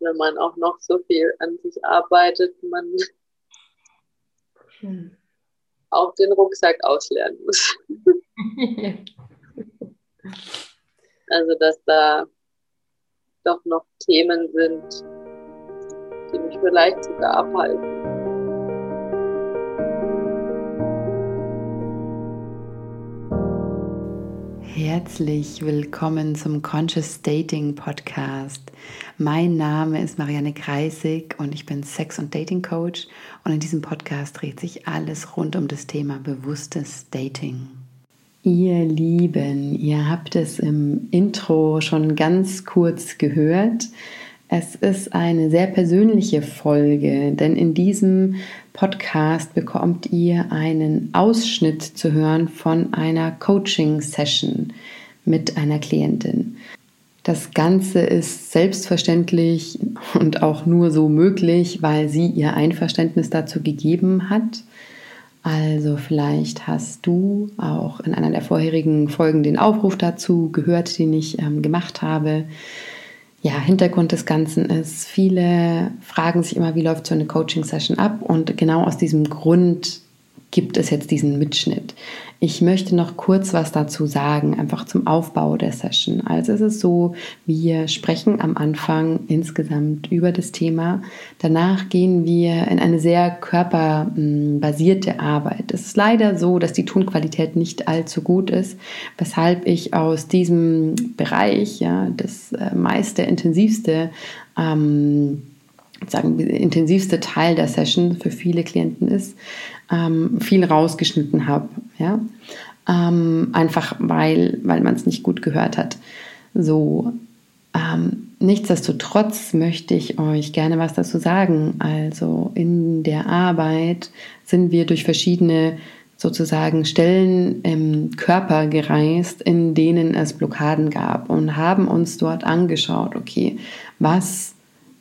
wenn man auch noch so viel an sich arbeitet, man hm. auch den Rucksack auslernen muss. also, dass da doch noch Themen sind, die mich vielleicht sogar abhalten. Herzlich willkommen zum Conscious Dating Podcast. Mein Name ist Marianne Kreisig und ich bin Sex- und Dating Coach und in diesem Podcast dreht sich alles rund um das Thema bewusstes Dating. Ihr Lieben, ihr habt es im Intro schon ganz kurz gehört. Es ist eine sehr persönliche Folge, denn in diesem Podcast bekommt ihr einen Ausschnitt zu hören von einer Coaching-Session mit einer Klientin. Das Ganze ist selbstverständlich und auch nur so möglich, weil sie ihr Einverständnis dazu gegeben hat. Also vielleicht hast du auch in einer der vorherigen Folgen den Aufruf dazu gehört, den ich ähm, gemacht habe ja, Hintergrund des Ganzen ist, viele fragen sich immer, wie läuft so eine Coaching-Session ab? Und genau aus diesem Grund gibt es jetzt diesen Mitschnitt. Ich möchte noch kurz was dazu sagen, einfach zum Aufbau der Session. Also es ist so, wir sprechen am Anfang insgesamt über das Thema. Danach gehen wir in eine sehr körperbasierte Arbeit. Es ist leider so, dass die Tonqualität nicht allzu gut ist, weshalb ich aus diesem Bereich, ja, das äh, meist der intensivste ähm, sagen, intensivste Teil der Session für viele Klienten ist, ähm, viel rausgeschnitten habe. Ja? Ähm, einfach weil, weil man es nicht gut gehört hat. So, ähm, nichtsdestotrotz möchte ich euch gerne was dazu sagen. Also in der Arbeit sind wir durch verschiedene sozusagen Stellen im Körper gereist, in denen es Blockaden gab und haben uns dort angeschaut, okay, was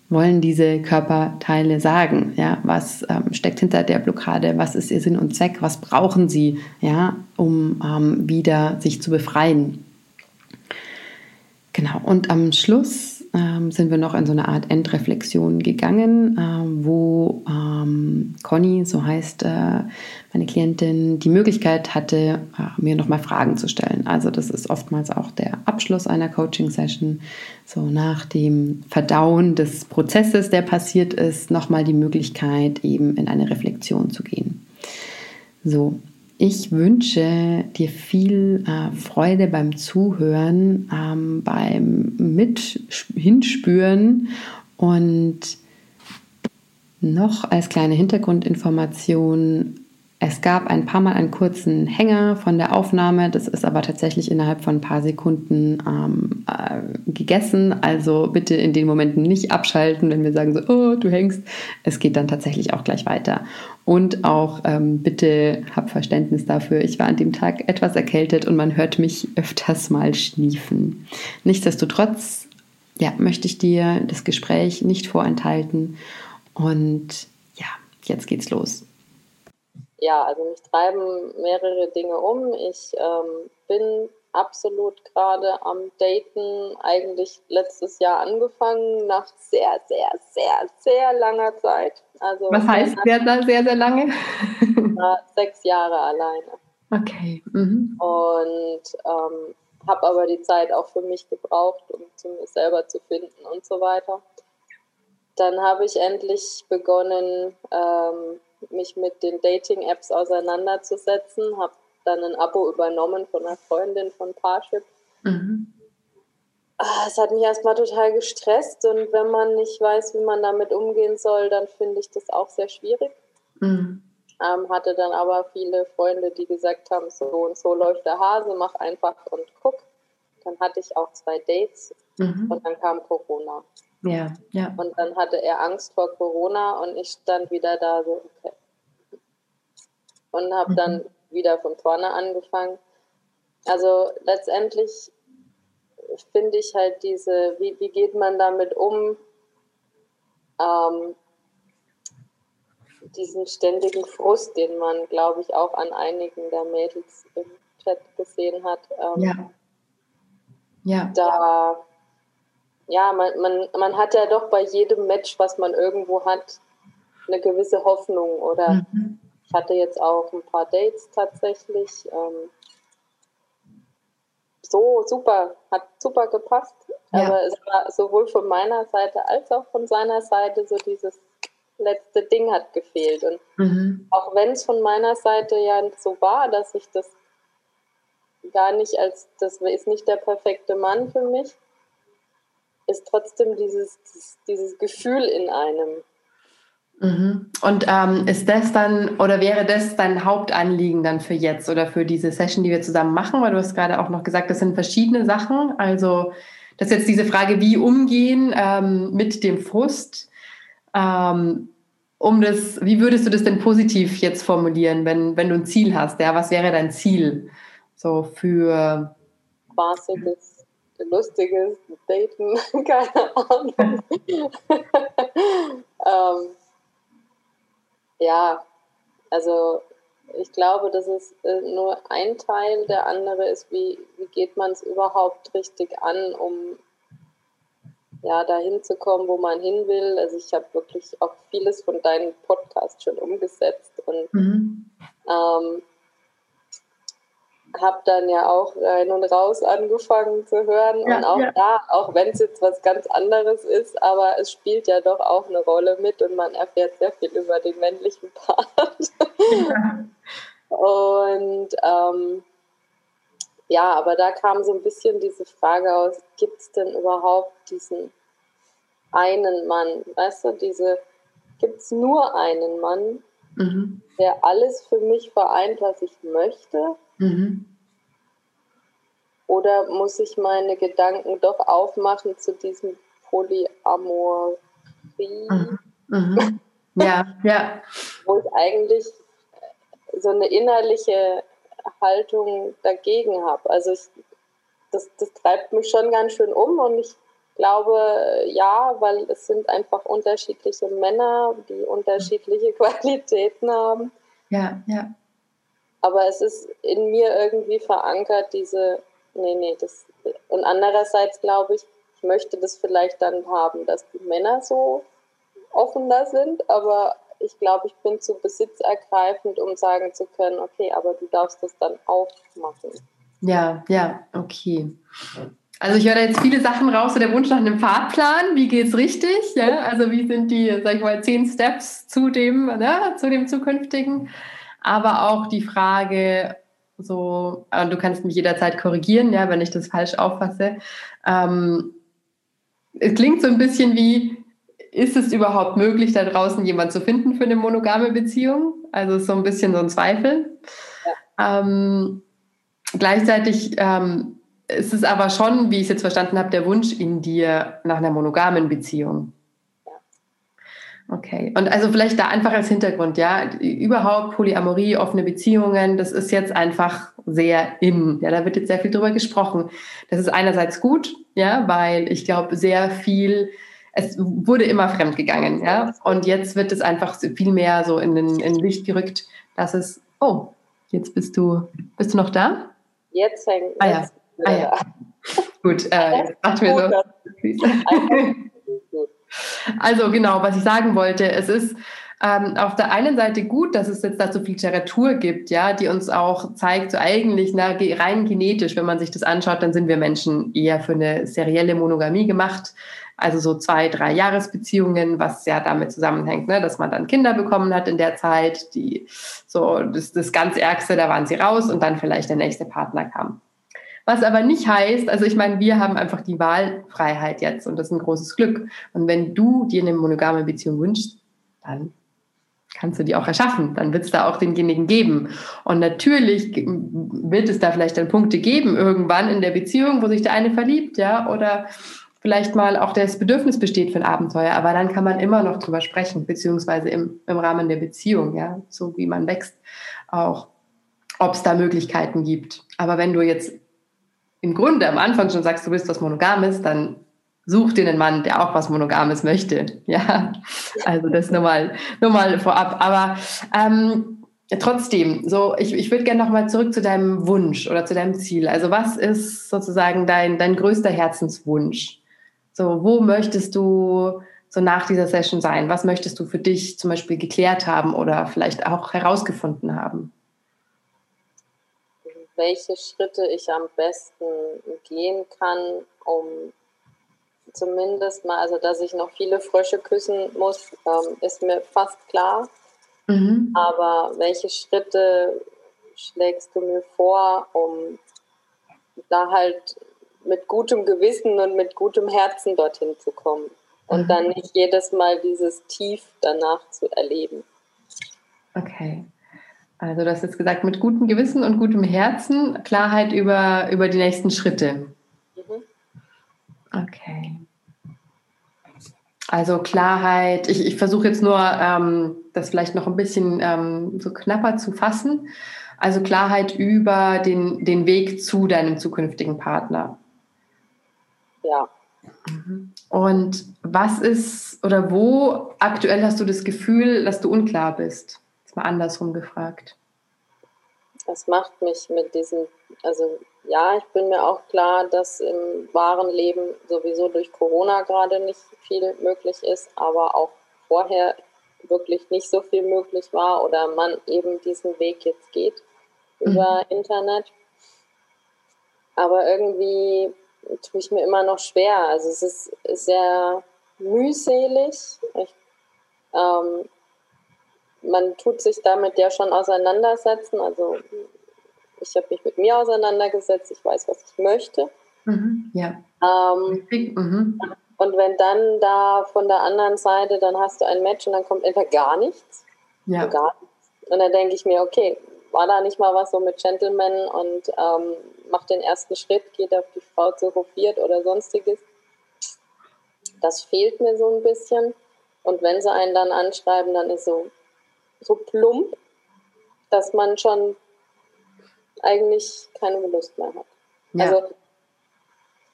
wollen diese Körperteile sagen? Ja, was ähm, steckt hinter der Blockade? Was ist ihr Sinn und Zweck? Was brauchen sie, ja, um ähm, wieder sich zu befreien? Genau. Und am Schluss ähm, sind wir noch in so eine Art Endreflexion gegangen, äh, wo ähm, Conny, so heißt äh, meine Klientin, die Möglichkeit hatte, äh, mir nochmal Fragen zu stellen. Also das ist oftmals auch der Abschluss einer Coaching-Session, so nach dem Verdauen des Prozesses, der passiert ist, nochmal die Möglichkeit, eben in eine Reflexion zu gehen. So, ich wünsche dir viel äh, Freude beim Zuhören, ähm, beim Mit Hinspüren und noch als kleine Hintergrundinformation es gab ein paar Mal einen kurzen Hänger von der Aufnahme, das ist aber tatsächlich innerhalb von ein paar Sekunden ähm, äh, gegessen. Also bitte in den Momenten nicht abschalten, wenn wir sagen so, oh, du hängst. Es geht dann tatsächlich auch gleich weiter. Und auch ähm, bitte hab Verständnis dafür. Ich war an dem Tag etwas erkältet und man hört mich öfters mal schniefen. Nichtsdestotrotz, ja, möchte ich dir das Gespräch nicht vorenthalten. Und ja, jetzt geht's los ja, also mich treiben mehrere Dinge um. Ich ähm, bin absolut gerade am Daten, eigentlich letztes Jahr angefangen, nach sehr, sehr, sehr, sehr langer Zeit. Also Was heißt sehr, sehr, sehr lange? sechs Jahre alleine. Okay. Mhm. Und ähm, habe aber die Zeit auch für mich gebraucht, um zu mir selber zu finden und so weiter. Dann habe ich endlich begonnen, ähm, mich mit den Dating-Apps auseinanderzusetzen, habe dann ein Abo übernommen von einer Freundin von Parship. Mhm. Ah, es hat mich erstmal total gestresst und wenn man nicht weiß, wie man damit umgehen soll, dann finde ich das auch sehr schwierig. Mhm. Ähm, hatte dann aber viele Freunde, die gesagt haben, so und so läuft der Hase, mach einfach und guck. Dann hatte ich auch zwei Dates mhm. und dann kam Corona. Ja, ja. Und dann hatte er Angst vor Corona und ich stand wieder da so, okay. Und habe mhm. dann wieder von vorne angefangen. Also letztendlich finde ich halt diese, wie, wie geht man damit um, ähm, diesen ständigen Frust, den man, glaube ich, auch an einigen der Mädels im Chat gesehen hat. Ähm, ja. Ja. Da ja, man, man, man hat ja doch bei jedem Match, was man irgendwo hat, eine gewisse Hoffnung. Oder mhm. ich hatte jetzt auch ein paar Dates tatsächlich. Ähm, so super, hat super gepasst. Ja. Aber es war sowohl von meiner Seite als auch von seiner Seite so dieses letzte Ding hat gefehlt. Und mhm. auch wenn es von meiner Seite ja so war, dass ich das gar nicht als, das ist nicht der perfekte Mann für mich, ist trotzdem dieses, dieses, Gefühl in einem. Mhm. Und ähm, ist das dann oder wäre das dein Hauptanliegen dann für jetzt oder für diese Session, die wir zusammen machen? Weil du hast gerade auch noch gesagt, das sind verschiedene Sachen. Also das ist jetzt diese Frage, wie umgehen ähm, mit dem Frust. Ähm, um das, wie würdest du das denn positiv jetzt formulieren, wenn, wenn du ein Ziel hast? Ja, was wäre dein Ziel so für spaßiges Lustiges, Daten, keine Ahnung. ähm, ja, also ich glaube, das ist äh, nur ein Teil. Der andere ist, wie, wie geht man es überhaupt richtig an, um ja, dahin zu kommen, wo man hin will. Also ich habe wirklich auch vieles von deinen Podcasts schon umgesetzt und mhm. ähm, habe dann ja auch rein und raus angefangen zu hören. Ja, und auch ja. da, auch wenn es jetzt was ganz anderes ist, aber es spielt ja doch auch eine Rolle mit und man erfährt sehr viel über den männlichen Part. Ja. und ähm, ja, aber da kam so ein bisschen diese Frage aus, gibt es denn überhaupt diesen einen Mann? Weißt du, diese, gibt es nur einen Mann, mhm. der alles für mich vereint, was ich möchte? Mhm. Oder muss ich meine Gedanken doch aufmachen zu diesem Polyamorie? Mhm. Mhm. Ja, ja. Wo ich eigentlich so eine innerliche Haltung dagegen habe. Also ich, das, das treibt mich schon ganz schön um und ich glaube, ja, weil es sind einfach unterschiedliche Männer, die unterschiedliche Qualitäten haben. Ja, ja. Aber es ist in mir irgendwie verankert, diese, nee, nee, das, und andererseits glaube ich, ich möchte das vielleicht dann haben, dass die Männer so offener sind, aber ich glaube, ich bin zu besitzergreifend, um sagen zu können, okay, aber du darfst das dann auch machen. Ja, ja, okay. Also ich höre da jetzt viele Sachen raus, so der Wunsch nach einem Fahrplan, wie geht's richtig? Ja? Also wie sind die, sag ich mal, zehn Steps zu dem, ne, zu dem zukünftigen? Aber auch die Frage, so, und du kannst mich jederzeit korrigieren, ja, wenn ich das falsch auffasse. Ähm, es klingt so ein bisschen wie, ist es überhaupt möglich, da draußen jemanden zu finden für eine monogame Beziehung? Also so ein bisschen so ein Zweifel. Ja. Ähm, gleichzeitig ähm, ist es aber schon, wie ich es jetzt verstanden habe, der Wunsch in dir nach einer monogamen Beziehung. Okay, und also vielleicht da einfach als Hintergrund, ja, überhaupt Polyamorie, offene Beziehungen, das ist jetzt einfach sehr in, ja, da wird jetzt sehr viel drüber gesprochen. Das ist einerseits gut, ja, weil ich glaube, sehr viel, es wurde immer fremd gegangen, ja, und jetzt wird es einfach viel mehr so in den in Licht gerückt, dass es, oh, jetzt bist du, bist du noch da? Jetzt hängt, ah, ja. Ah, ja. Gut, äh, macht mir so. Also genau, was ich sagen wollte, es ist ähm, auf der einen Seite gut, dass es jetzt dazu viel Literatur gibt, ja, die uns auch zeigt, so eigentlich na, rein genetisch, wenn man sich das anschaut, dann sind wir Menschen eher für eine serielle Monogamie gemacht. Also so zwei, drei Jahresbeziehungen, was ja damit zusammenhängt, ne, dass man dann Kinder bekommen hat in der Zeit, die so das, das ganz Ärgste, da waren sie raus und dann vielleicht der nächste Partner kam. Was aber nicht heißt, also ich meine, wir haben einfach die Wahlfreiheit jetzt und das ist ein großes Glück. Und wenn du dir eine monogame Beziehung wünschst, dann kannst du die auch erschaffen. Dann wird es da auch denjenigen geben. Und natürlich wird es da vielleicht dann Punkte geben irgendwann in der Beziehung, wo sich der eine verliebt, ja, oder vielleicht mal auch das Bedürfnis besteht für ein Abenteuer. Aber dann kann man immer noch drüber sprechen, beziehungsweise im, im Rahmen der Beziehung, ja, so wie man wächst, auch, ob es da Möglichkeiten gibt. Aber wenn du jetzt im Grunde am Anfang schon sagst, du willst was Monogames, dann such dir einen Mann, der auch was Monogames möchte. Ja, also das nur mal, nur mal vorab. Aber ähm, trotzdem, so ich, ich würde gerne nochmal zurück zu deinem Wunsch oder zu deinem Ziel. Also was ist sozusagen dein, dein größter Herzenswunsch? So, wo möchtest du so nach dieser Session sein? Was möchtest du für dich zum Beispiel geklärt haben oder vielleicht auch herausgefunden haben? Welche Schritte ich am besten gehen kann, um zumindest mal, also dass ich noch viele Frösche küssen muss, ähm, ist mir fast klar. Mhm. Aber welche Schritte schlägst du mir vor, um da halt mit gutem Gewissen und mit gutem Herzen dorthin zu kommen und mhm. dann nicht jedes Mal dieses Tief danach zu erleben. Okay. Also du hast jetzt gesagt, mit gutem Gewissen und gutem Herzen, Klarheit über, über die nächsten Schritte. Mhm. Okay. Also Klarheit, ich, ich versuche jetzt nur, ähm, das vielleicht noch ein bisschen ähm, so knapper zu fassen. Also Klarheit über den, den Weg zu deinem zukünftigen Partner. Ja. Mhm. Und was ist oder wo aktuell hast du das Gefühl, dass du unklar bist? Mal andersrum gefragt. Das macht mich mit diesen, also ja, ich bin mir auch klar, dass im wahren Leben sowieso durch Corona gerade nicht viel möglich ist, aber auch vorher wirklich nicht so viel möglich war oder man eben diesen Weg jetzt geht mhm. über Internet. Aber irgendwie tue ich mir immer noch schwer. Also es ist sehr mühselig. Ich, ähm, man tut sich damit ja schon auseinandersetzen. Also ich habe mich mit mir auseinandergesetzt, ich weiß, was ich möchte. Mhm, ja. Ähm, mhm. Und wenn dann da von der anderen Seite, dann hast du ein Match und dann kommt einfach gar nichts. Ja. Gar nichts. Und dann denke ich mir, okay, war da nicht mal was so mit Gentleman und ähm, macht den ersten Schritt, geht auf die Frau zu hofiert oder sonstiges. Das fehlt mir so ein bisschen. Und wenn sie einen dann anschreiben, dann ist so, so plump, dass man schon eigentlich keine Lust mehr hat. Ja. Also,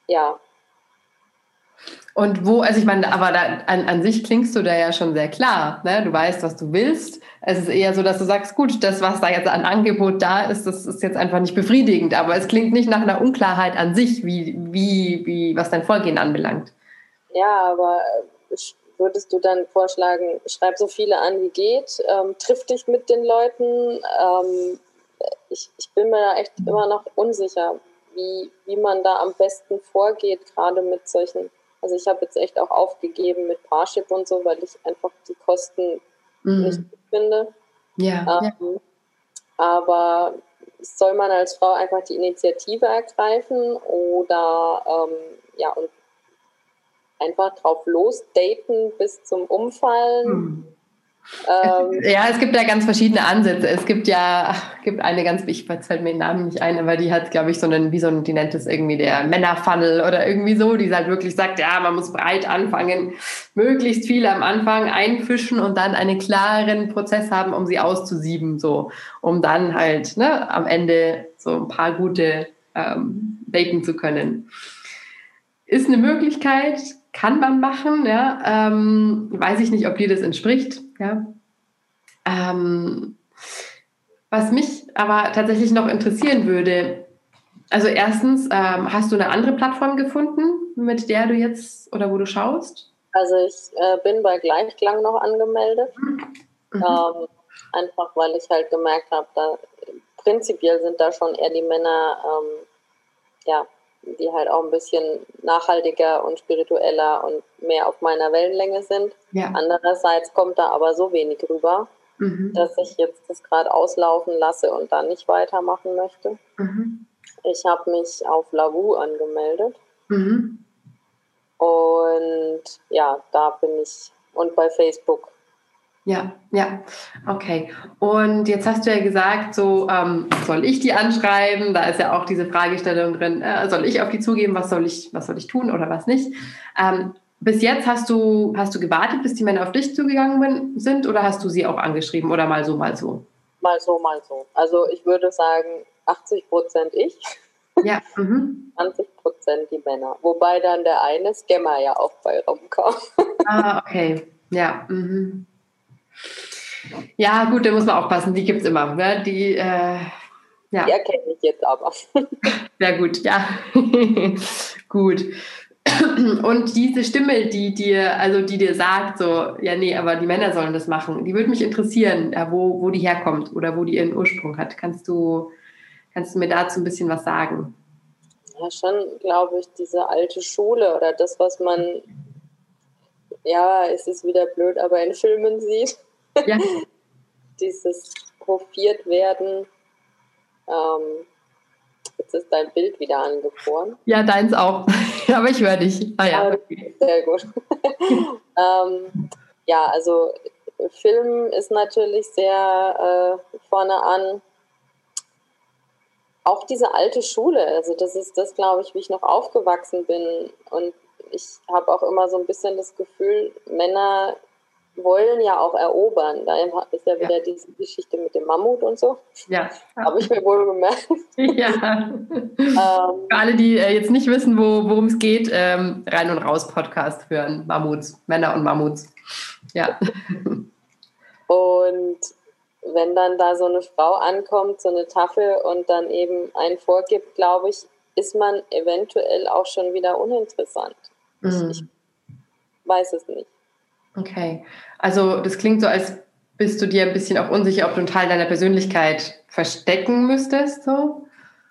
ja. Und wo, also ich meine, aber da, an, an sich klingst du da ja schon sehr klar. Ne? Du weißt, was du willst. Es ist eher so, dass du sagst, gut, das, was da jetzt an Angebot da ist, das ist jetzt einfach nicht befriedigend. Aber es klingt nicht nach einer Unklarheit an sich, wie, wie, wie was dein Vorgehen anbelangt. Ja, aber würdest du dann vorschlagen, schreib so viele an, wie geht, ähm, triff dich mit den Leuten, ähm, ich, ich bin mir da echt immer noch unsicher, wie, wie man da am besten vorgeht, gerade mit solchen. Also ich habe jetzt echt auch aufgegeben mit Parship und so, weil ich einfach die Kosten mhm. nicht gut finde. Ja, ähm, ja. Aber soll man als Frau einfach die Initiative ergreifen oder ähm, ja und einfach drauf losdaten bis zum Umfallen? Mhm. Ähm, ja, es gibt da ganz verschiedene Ansätze. Es gibt ja, gibt eine ganz, ich halt mir den Namen nicht ein, aber die hat, glaube ich, so einen, wie so ein, die nennt es irgendwie der Männerfunnel oder irgendwie so, die halt wirklich sagt, ja, man muss breit anfangen, möglichst viel am Anfang einfischen und dann einen klaren Prozess haben, um sie auszusieben, so, um dann halt ne, am Ende so ein paar gute ähm, daten zu können. Ist eine Möglichkeit, kann man machen, ja. Ähm, weiß ich nicht, ob dir das entspricht, ja. Ähm, was mich aber tatsächlich noch interessieren würde, also erstens, ähm, hast du eine andere Plattform gefunden, mit der du jetzt oder wo du schaust? Also ich äh, bin bei Gleichklang noch angemeldet. Mhm. Ähm, einfach weil ich halt gemerkt habe, da prinzipiell sind da schon eher die Männer ähm, ja, die halt auch ein bisschen nachhaltiger und spiritueller und mehr auf meiner Wellenlänge sind. Ja. Andererseits kommt da aber so wenig rüber, mhm. dass ich jetzt das gerade auslaufen lasse und dann nicht weitermachen möchte. Mhm. Ich habe mich auf Lavu angemeldet. Mhm. Und ja, da bin ich. Und bei Facebook ja, ja, okay. Und jetzt hast du ja gesagt, so ähm, soll ich die anschreiben? Da ist ja auch diese Fragestellung drin, äh, soll ich auf die zugeben, was soll ich, was soll ich tun oder was nicht? Ähm, bis jetzt hast du, hast du gewartet, bis die Männer auf dich zugegangen sind oder hast du sie auch angeschrieben oder mal so, mal so? Mal so, mal so. Also ich würde sagen, 80 Prozent ich. Ja. Mhm. 20 Prozent die Männer. Wobei dann der eine Scammer ja auch bei rumkam. Ah, okay. Ja. Mhm. Ja, gut, da muss man aufpassen, die gibt es immer. Ne? Die, äh, ja. Die erkenne ich jetzt aber. Sehr gut, ja. gut. Und diese Stimme, die dir, also die dir sagt, so, ja, nee, aber die Männer sollen das machen, die würde mich interessieren, wo, wo die herkommt oder wo die ihren Ursprung hat. Kannst du, kannst du mir dazu ein bisschen was sagen? Ja, schon, glaube ich, diese alte Schule oder das, was man, ja, es ist wieder blöd, aber in Filmen sieht. Ja. Dieses hofiert werden. Ähm, Jetzt ist dein Bild wieder angefroren. Ja, deins auch. Aber ich höre dich. Ah, ja. Okay. Sehr gut. ähm, ja, also Film ist natürlich sehr äh, vorne an. Auch diese alte Schule, also das ist das, glaube ich, wie ich noch aufgewachsen bin. Und ich habe auch immer so ein bisschen das Gefühl, Männer wollen ja auch erobern. Da ist ja wieder ja. diese Geschichte mit dem Mammut und so. Ja. Habe ich mir wohl gemerkt. Ja. ähm, Für alle, die äh, jetzt nicht wissen, wo, worum es geht, ähm, rein und raus Podcast hören. Mammuts, Männer und Mammuts. Ja. Und wenn dann da so eine Frau ankommt, so eine Tafel und dann eben einen vorgibt, glaube ich, ist man eventuell auch schon wieder uninteressant. Mhm. Ich, ich weiß es nicht. Okay. Also das klingt so, als bist du dir ein bisschen auch unsicher, ob du einen Teil deiner Persönlichkeit verstecken müsstest, so?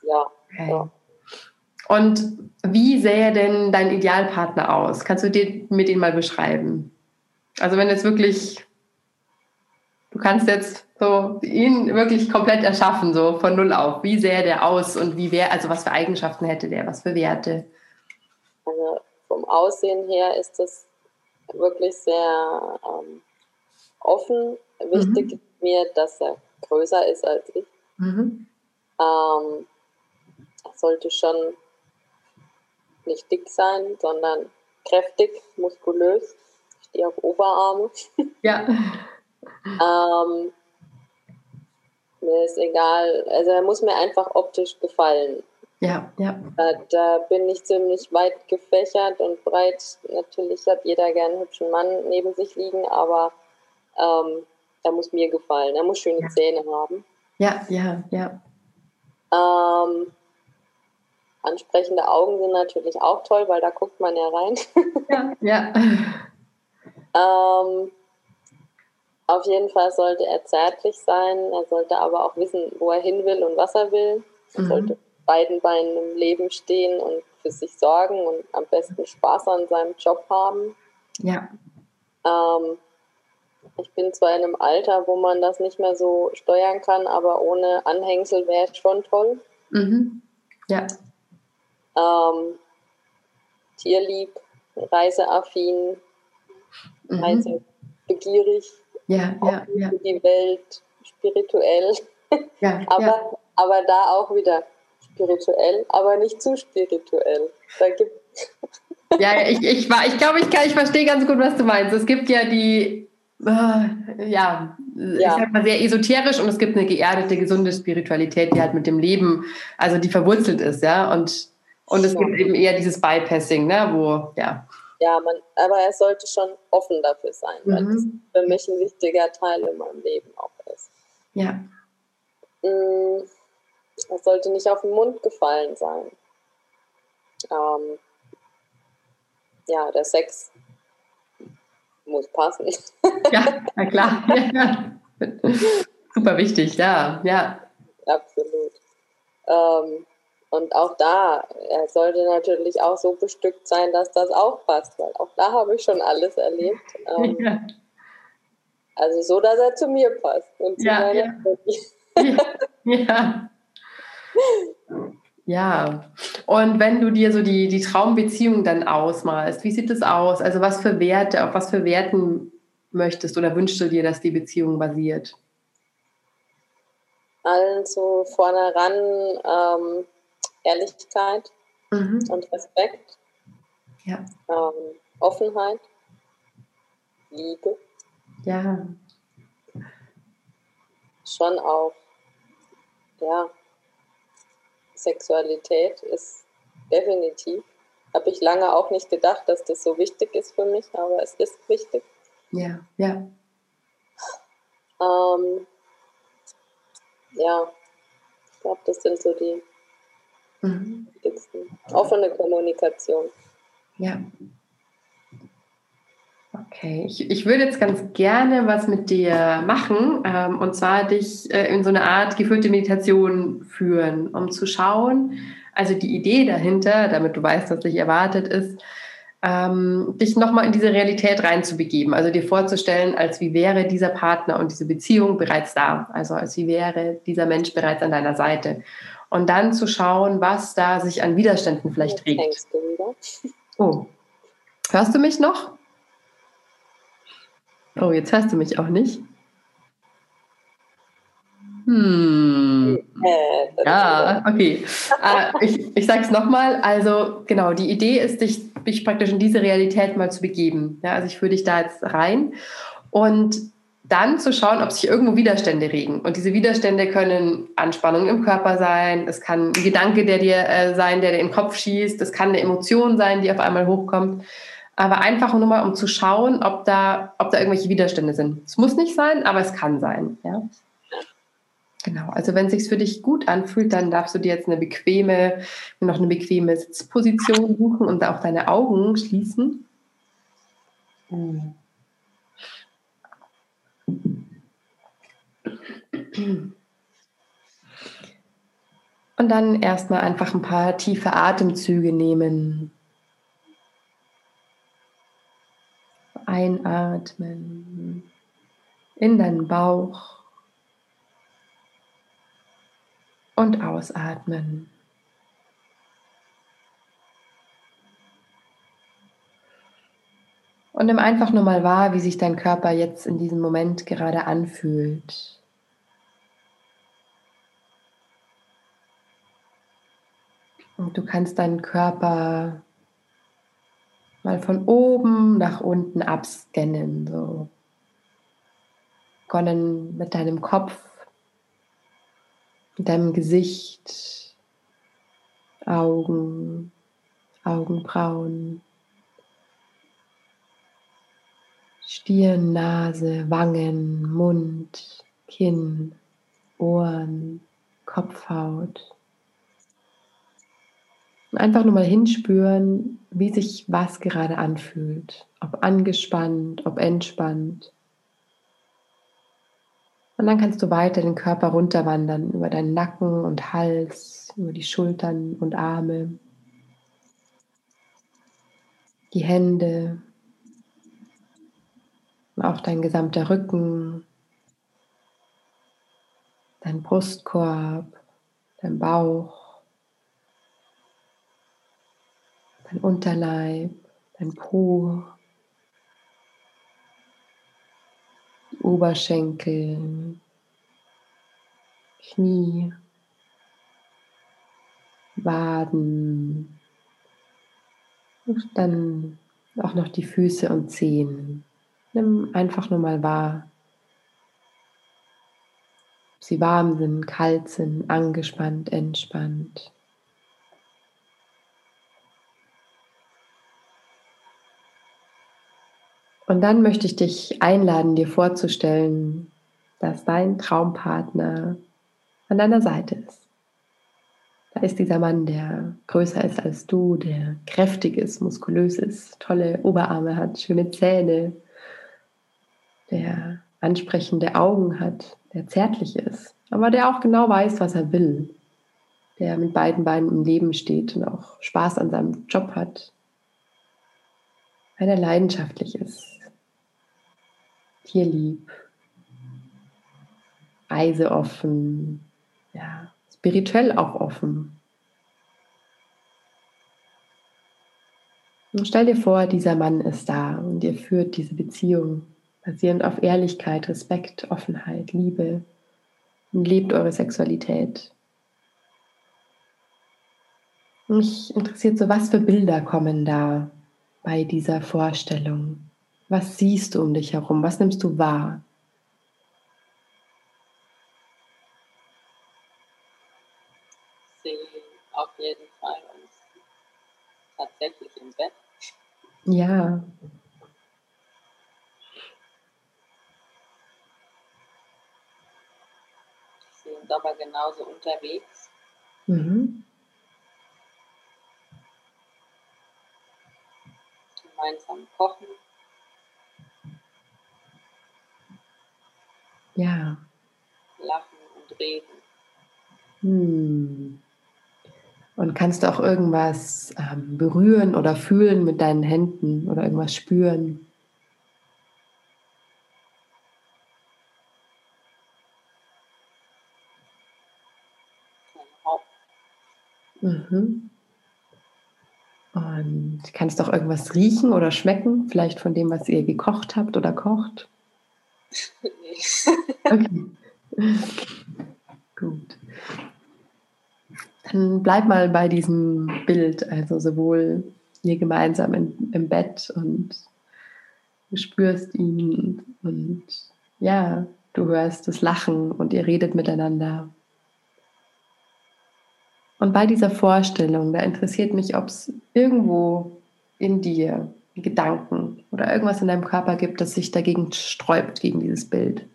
Ja. Okay. ja. Und wie sähe denn dein Idealpartner aus? Kannst du dir mit ihn mal beschreiben? Also wenn jetzt wirklich, du kannst jetzt so ihn wirklich komplett erschaffen, so von null auf. Wie sähe der aus und wie wäre, also was für Eigenschaften hätte der, was für Werte? Also vom Aussehen her ist das wirklich sehr ähm, offen. Wichtig mhm. ist mir, dass er größer ist als ich. Mhm. Ähm, er sollte schon nicht dick sein, sondern kräftig, muskulös. Ich stehe auf Oberarme. Ja. ähm, mir ist egal, also er muss mir einfach optisch gefallen. Ja, ja. Da, da, bin ich ziemlich weit gefächert und breit. Natürlich hat jeder gerne einen hübschen Mann neben sich liegen, aber ähm, er muss mir gefallen. Er muss schöne ja. Zähne haben. Ja, ja, ja. Ähm, ansprechende Augen sind natürlich auch toll, weil da guckt man ja rein. ja, ja. ähm, auf jeden Fall sollte er zärtlich sein. Er sollte aber auch wissen, wo er hin will und was er will. Er mhm. sollte beiden Beinen im Leben stehen und für sich sorgen und am besten Spaß an seinem Job haben. Ja. Ähm, ich bin zwar in einem Alter, wo man das nicht mehr so steuern kann, aber ohne Anhängsel wäre es schon toll. Mhm. Ja. Ähm, tierlieb, reiseaffin, mhm. reisebegierig, ja, ja, ja. für die Welt, spirituell. Ja, aber, ja. aber da auch wieder spirituell, aber nicht zu spirituell. Da gibt ja, ich, ich, ich glaube, ich, ich verstehe ganz gut, was du meinst. Es gibt ja die, äh, ja, ja, ich sag mal sehr esoterisch und es gibt eine geerdete, gesunde Spiritualität, die halt mit dem Leben, also die verwurzelt ist, ja. Und, und es ja. gibt eben eher dieses Bypassing, ne, wo, ja. Ja, man, aber er sollte schon offen dafür sein, weil mhm. das für mich ein wichtiger Teil in meinem Leben auch ist. Ja. Mhm. Das sollte nicht auf den Mund gefallen sein. Ähm, ja, der Sex muss passen. Ja, na klar. Ja. Super wichtig, ja, ja. Absolut. Ähm, und auch da, er sollte natürlich auch so bestückt sein, dass das auch passt, weil auch da habe ich schon alles erlebt. Ähm, ja. Also so, dass er zu mir passt und zu ja, meiner ja. ja. Ja, und wenn du dir so die, die Traumbeziehung dann ausmalst, wie sieht es aus? Also was für Werte, auf was für Werten möchtest oder wünschst du dir, dass die Beziehung basiert? Also vorne ran ähm, Ehrlichkeit mhm. und Respekt, ja. ähm, Offenheit, Liebe. Ja. Schon auch, ja, Sexualität ist definitiv. Habe ich lange auch nicht gedacht, dass das so wichtig ist für mich, aber es ist wichtig. Ja, ja. Ähm, ja, ich glaube, das sind so die mhm. wichtigsten. Offene Kommunikation. Ja. Okay, ich, ich würde jetzt ganz gerne was mit dir machen ähm, und zwar dich äh, in so eine Art geführte Meditation führen, um zu schauen, also die Idee dahinter, damit du weißt, was dich erwartet ist, ähm, dich nochmal in diese Realität reinzubegeben, also dir vorzustellen, als wie wäre dieser Partner und diese Beziehung bereits da, also als wie wäre dieser Mensch bereits an deiner Seite. Und dann zu schauen, was da sich an Widerständen vielleicht trägt. Oh, hörst du mich noch? Oh, jetzt hörst du mich auch nicht. Hm. Äh, ja, okay. äh, ich ich sage es nochmal. Also genau, die Idee ist, dich, dich praktisch in diese Realität mal zu begeben. Ja, also ich führe dich da jetzt rein und dann zu schauen, ob sich irgendwo Widerstände regen. Und diese Widerstände können Anspannungen im Körper sein, es kann ein Gedanke, der dir äh, sein, der dir in den Kopf schießt, es kann eine Emotion sein, die auf einmal hochkommt aber einfach nur mal, um zu schauen, ob da, ob da irgendwelche Widerstände sind. Es muss nicht sein, aber es kann sein. Ja? Genau, also wenn es sich für dich gut anfühlt, dann darfst du dir jetzt eine bequeme, noch eine bequeme Sitzposition suchen und auch deine Augen schließen. Und dann erstmal einfach ein paar tiefe Atemzüge nehmen. Einatmen in deinen Bauch und ausatmen. Und nimm einfach nur mal wahr, wie sich dein Körper jetzt in diesem Moment gerade anfühlt. Und du kannst deinen Körper mal von oben nach unten abscannen. So. Begonnen mit deinem Kopf, mit deinem Gesicht, Augen, Augenbrauen, Stirn, Nase, Wangen, Mund, Kinn, Ohren, Kopfhaut. Einfach nur mal hinspüren, wie sich was gerade anfühlt. Ob angespannt, ob entspannt. Und dann kannst du weiter den Körper runterwandern über deinen Nacken und Hals, über die Schultern und Arme, die Hände, auch dein gesamter Rücken, dein Brustkorb, dein Bauch. Dein Unterleib, dein Po, Oberschenkel, Knie, Waden und dann auch noch die Füße und Zehen. Nimm einfach nur mal wahr, ob sie warm sind, kalt sind, angespannt, entspannt. Und dann möchte ich dich einladen, dir vorzustellen, dass dein Traumpartner an deiner Seite ist. Da ist dieser Mann, der größer ist als du, der kräftig ist, muskulös ist, tolle Oberarme hat, schöne Zähne, der ansprechende Augen hat, der zärtlich ist, aber der auch genau weiß, was er will, der mit beiden Beinen im Leben steht und auch Spaß an seinem Job hat, weil er leidenschaftlich ist, tierlieb, reiseoffen, ja, spirituell auch offen. Und stell dir vor, dieser Mann ist da und ihr führt diese Beziehung basierend auf Ehrlichkeit, Respekt, Offenheit, Liebe und lebt eure Sexualität. Mich interessiert so, was für Bilder kommen da bei dieser Vorstellung? Was siehst du um dich herum? Was nimmst du wahr? Ich sehe auf jeden Fall uns tatsächlich im Bett. Ja. Ich sehe uns aber genauso unterwegs. Mhm. kochen. Ja. Lachen und reden. Hm. Und kannst du auch irgendwas ähm, berühren oder fühlen mit deinen Händen oder irgendwas spüren? Mhm. Und kannst du auch irgendwas riechen oder schmecken? Vielleicht von dem, was ihr gekocht habt oder kocht? Okay. Gut. Dann bleib mal bei diesem Bild, also sowohl ihr gemeinsam in, im Bett und du spürst ihn und ja, du hörst das Lachen und ihr redet miteinander. Und bei dieser Vorstellung, da interessiert mich, ob es irgendwo in dir Gedanken oder irgendwas in deinem Körper gibt, das sich dagegen sträubt, gegen dieses Bild.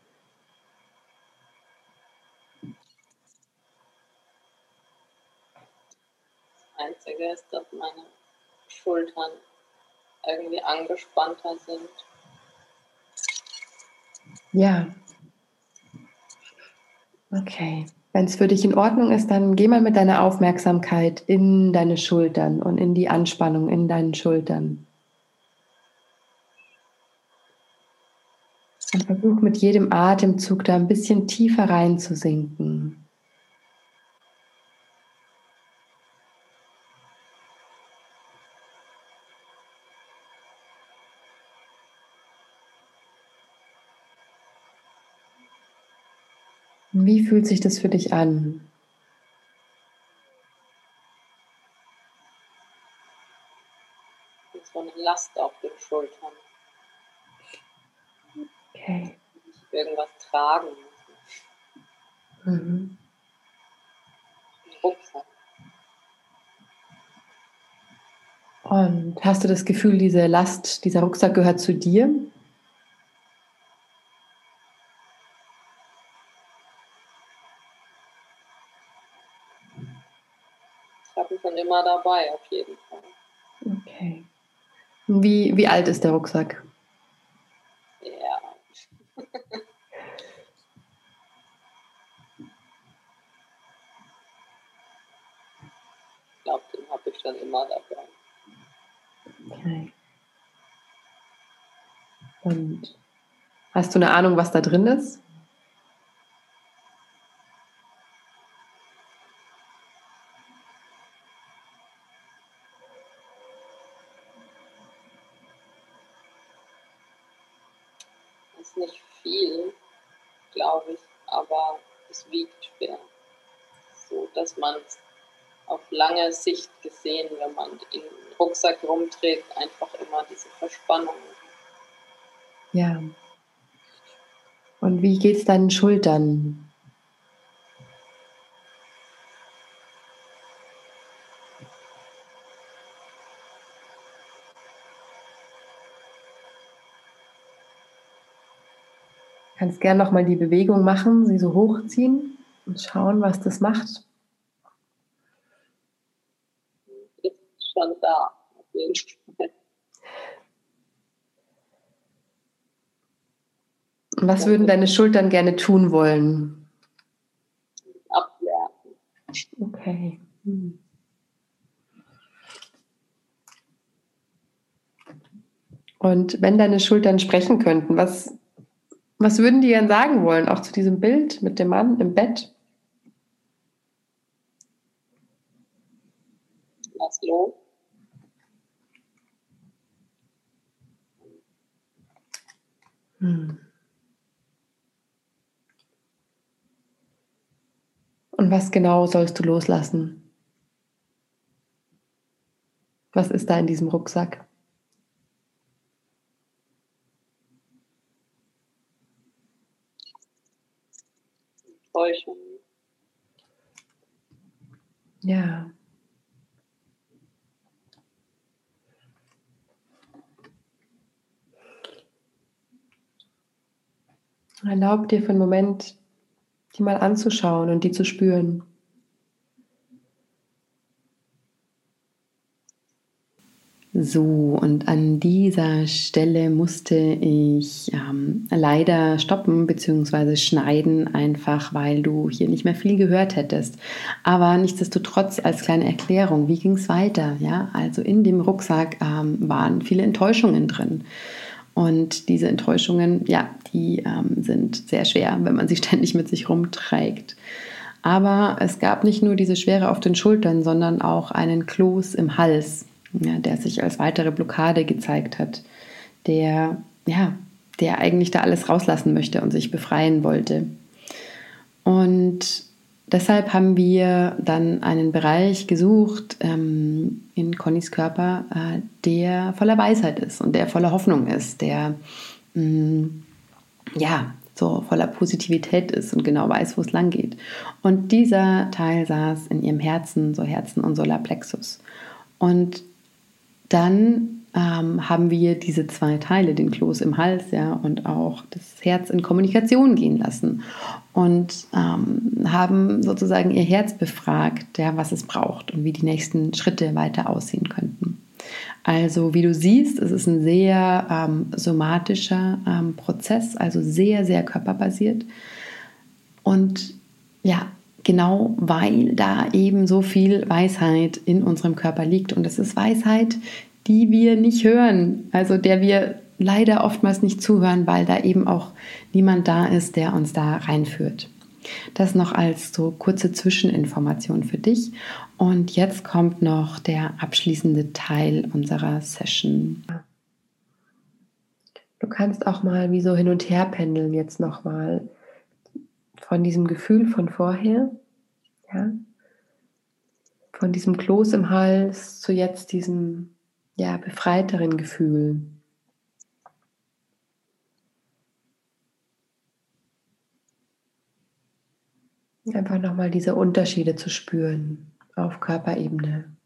Einzige ist, dass meine Schultern irgendwie angespannter sind. Ja. Okay. Wenn es für dich in Ordnung ist, dann geh mal mit deiner Aufmerksamkeit in deine Schultern und in die Anspannung in deinen Schultern. Und versuch mit jedem Atemzug da ein bisschen tiefer reinzusinken. Wie fühlt sich das für dich an? So eine Last auf den Schultern. Okay. Ich irgendwas tragen Mhm. Rucksack. Und hast du das Gefühl, diese Last, dieser Rucksack gehört zu dir? immer dabei, auf jeden Fall. Okay. Wie, wie alt ist der Rucksack? Ich glaube, den habe ich dann immer dabei. Okay. Und hast du eine Ahnung, was da drin ist? dass man auf lange Sicht gesehen, wenn man den Rucksack rumträgt, einfach immer diese Verspannung. Ja. Und wie geht es deinen Schultern? kannst gerne noch mal die Bewegung machen, sie so hochziehen und schauen, was das macht. Da, auf jeden Fall. Was würden deine Schultern gerne tun wollen? Abwerten. Okay. Hm. Und wenn deine Schultern sprechen könnten, was, was würden die denn sagen wollen, auch zu diesem Bild mit dem Mann im Bett? Lass los. Hm. Und was genau sollst du loslassen? Was ist da in diesem Rucksack? Ja. Erlaub dir für einen Moment, die mal anzuschauen und die zu spüren. So, und an dieser Stelle musste ich ähm, leider stoppen bzw. schneiden, einfach weil du hier nicht mehr viel gehört hättest. Aber nichtsdestotrotz als kleine Erklärung, wie ging es weiter? Ja, also in dem Rucksack ähm, waren viele Enttäuschungen drin. Und diese Enttäuschungen, ja, die ähm, sind sehr schwer, wenn man sie ständig mit sich rumträgt. Aber es gab nicht nur diese Schwere auf den Schultern, sondern auch einen Kloß im Hals ja, der sich als weitere Blockade gezeigt hat, der, ja, der eigentlich da alles rauslassen möchte und sich befreien wollte. Und deshalb haben wir dann einen Bereich gesucht ähm, in Connys Körper, äh, der voller Weisheit ist und der voller Hoffnung ist, der mh, mm, ja so voller Positivität ist und genau weiß, wo es lang geht. Und dieser Teil saß in ihrem Herzen, so Herzen und Solarplexus. Und dann ähm, haben wir diese zwei Teile, den Kloß im Hals, ja, und auch das Herz in Kommunikation gehen lassen und ähm, haben sozusagen ihr Herz befragt, ja, was es braucht und wie die nächsten Schritte weiter aussehen könnten. Also wie du siehst, es ist ein sehr ähm, somatischer ähm, Prozess, also sehr, sehr körperbasiert. Und ja, genau weil da eben so viel Weisheit in unserem Körper liegt. Und es ist Weisheit, die wir nicht hören, also der wir leider oftmals nicht zuhören, weil da eben auch niemand da ist, der uns da reinführt. Das noch als so kurze Zwischeninformation für dich. Und jetzt kommt noch der abschließende Teil unserer Session. Du kannst auch mal wie so hin und her pendeln jetzt nochmal von diesem Gefühl von vorher, ja, von diesem Kloß im Hals zu jetzt diesem ja, befreiteren Gefühl. Einfach nochmal diese Unterschiede zu spüren auf Körperebene.